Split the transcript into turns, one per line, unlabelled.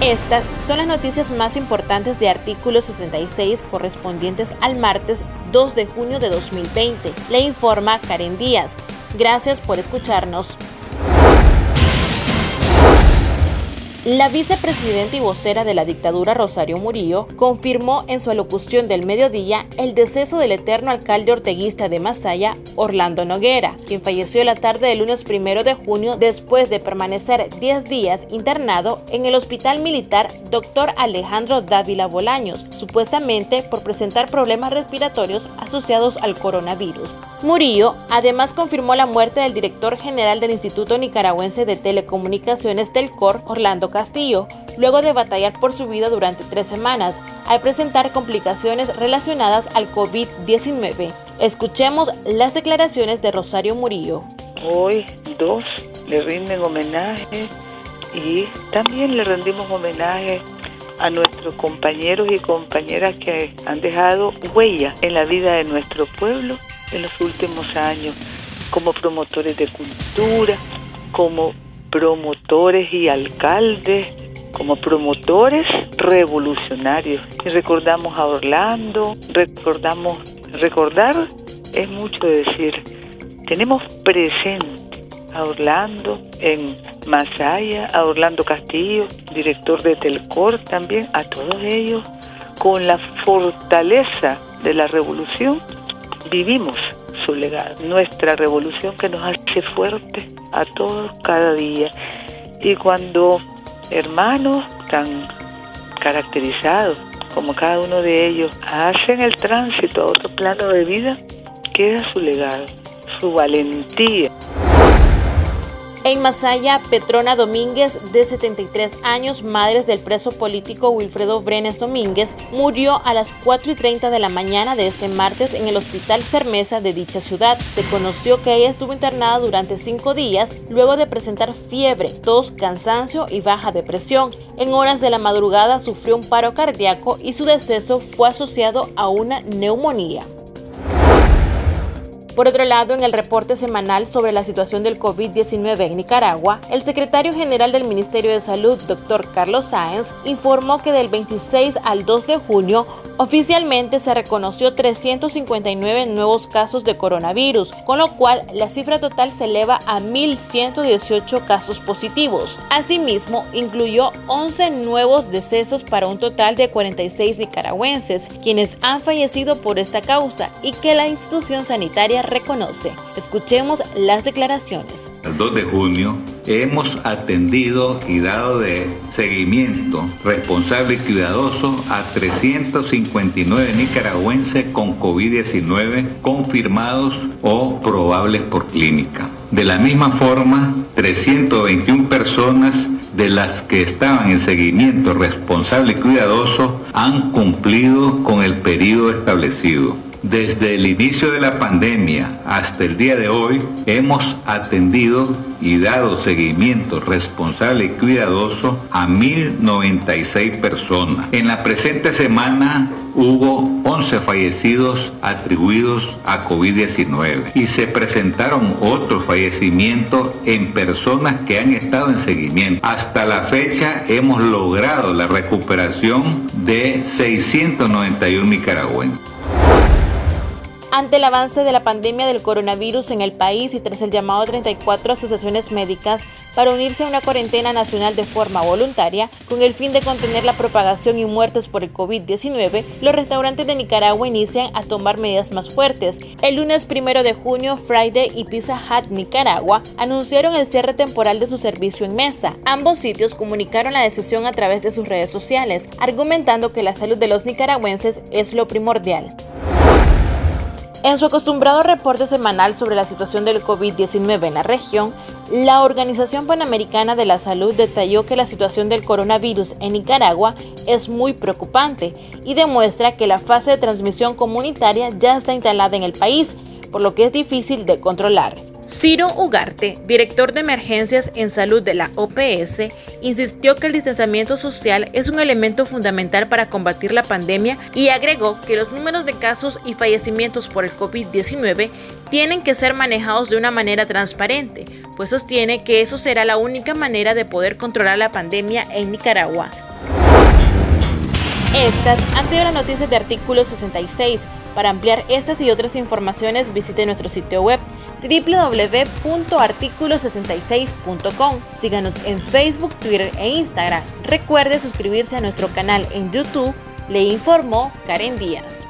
Estas son las noticias más importantes de artículo 66 correspondientes al martes 2 de junio de 2020. Le informa Karen Díaz. Gracias por escucharnos. La vicepresidenta y vocera de la dictadura Rosario Murillo confirmó en su alocución del mediodía el deceso del eterno alcalde orteguista de Masaya, Orlando Noguera, quien falleció la tarde del lunes primero de junio después de permanecer 10 días internado en el hospital militar Dr. Alejandro Dávila Bolaños, supuestamente por presentar problemas respiratorios asociados al coronavirus. Murillo además confirmó la muerte del director general del Instituto Nicaragüense de Telecomunicaciones del COR, Orlando Castillo, luego de batallar por su vida durante tres semanas al presentar complicaciones relacionadas al COVID-19. Escuchemos las declaraciones de Rosario Murillo.
Hoy dos le rinden homenaje y también le rendimos homenaje a nuestros compañeros y compañeras que han dejado huella en la vida de nuestro pueblo en los últimos años, como promotores de cultura, como promotores y alcaldes, como promotores revolucionarios. Y recordamos a Orlando, recordamos, recordar es mucho decir, tenemos presente a Orlando en Masaya, a Orlando Castillo, director de Telcor también, a todos ellos, con la fortaleza de la revolución, vivimos su legado, nuestra revolución que nos hace fuerte a todos cada día. Y cuando hermanos tan caracterizados como cada uno de ellos hacen el tránsito a otro plano de vida, queda su legado, su valentía.
En Masaya, Petrona Domínguez, de 73 años, madre del preso político Wilfredo Brenes Domínguez, murió a las 4 y 30 de la mañana de este martes en el Hospital Cermesa de dicha ciudad. Se conoció que ella estuvo internada durante cinco días luego de presentar fiebre, tos, cansancio y baja depresión. En horas de la madrugada sufrió un paro cardíaco y su deceso fue asociado a una neumonía. Por otro lado, en el reporte semanal sobre la situación del COVID-19 en Nicaragua, el secretario general del Ministerio de Salud, doctor Carlos Sáenz, informó que del 26 al 2 de junio oficialmente se reconoció 359 nuevos casos de coronavirus, con lo cual la cifra total se eleva a 1.118 casos positivos. Asimismo, incluyó 11 nuevos decesos para un total de 46 nicaragüenses, quienes han fallecido por esta causa y que la institución sanitaria reconoce. Escuchemos las declaraciones.
El 2 de junio hemos atendido y dado de seguimiento responsable y cuidadoso a 359 nicaragüenses con COVID-19 confirmados o probables por clínica. De la misma forma, 321 personas de las que estaban en seguimiento responsable y cuidadoso han cumplido con el periodo establecido. Desde el inicio de la pandemia hasta el día de hoy hemos atendido y dado seguimiento responsable y cuidadoso a 1.096 personas. En la presente semana hubo 11 fallecidos atribuidos a COVID-19 y se presentaron otros fallecimientos en personas que han estado en seguimiento. Hasta la fecha hemos logrado la recuperación de 691 nicaragüenses.
Ante el avance de la pandemia del coronavirus en el país y tras el llamado a 34 asociaciones médicas para unirse a una cuarentena nacional de forma voluntaria, con el fin de contener la propagación y muertes por el COVID-19, los restaurantes de Nicaragua inician a tomar medidas más fuertes. El lunes primero de junio, Friday y Pizza Hut Nicaragua anunciaron el cierre temporal de su servicio en mesa. Ambos sitios comunicaron la decisión a través de sus redes sociales, argumentando que la salud de los nicaragüenses es lo primordial. En su acostumbrado reporte semanal sobre la situación del COVID-19 en la región, la Organización Panamericana de la Salud detalló que la situación del coronavirus en Nicaragua es muy preocupante y demuestra que la fase de transmisión comunitaria ya está instalada en el país, por lo que es difícil de controlar. Ciro Ugarte, director de emergencias en salud de la OPS, insistió que el distanciamiento social es un elemento fundamental para combatir la pandemia y agregó que los números de casos y fallecimientos por el COVID-19 tienen que ser manejados de una manera transparente, pues sostiene que eso será la única manera de poder controlar la pandemia en Nicaragua. Estas han sido las noticias de artículo 66. Para ampliar estas y otras informaciones visite nuestro sitio web www.articulo66.com. Síganos en Facebook, Twitter e Instagram. Recuerde suscribirse a nuestro canal en YouTube. Le informó Karen Díaz.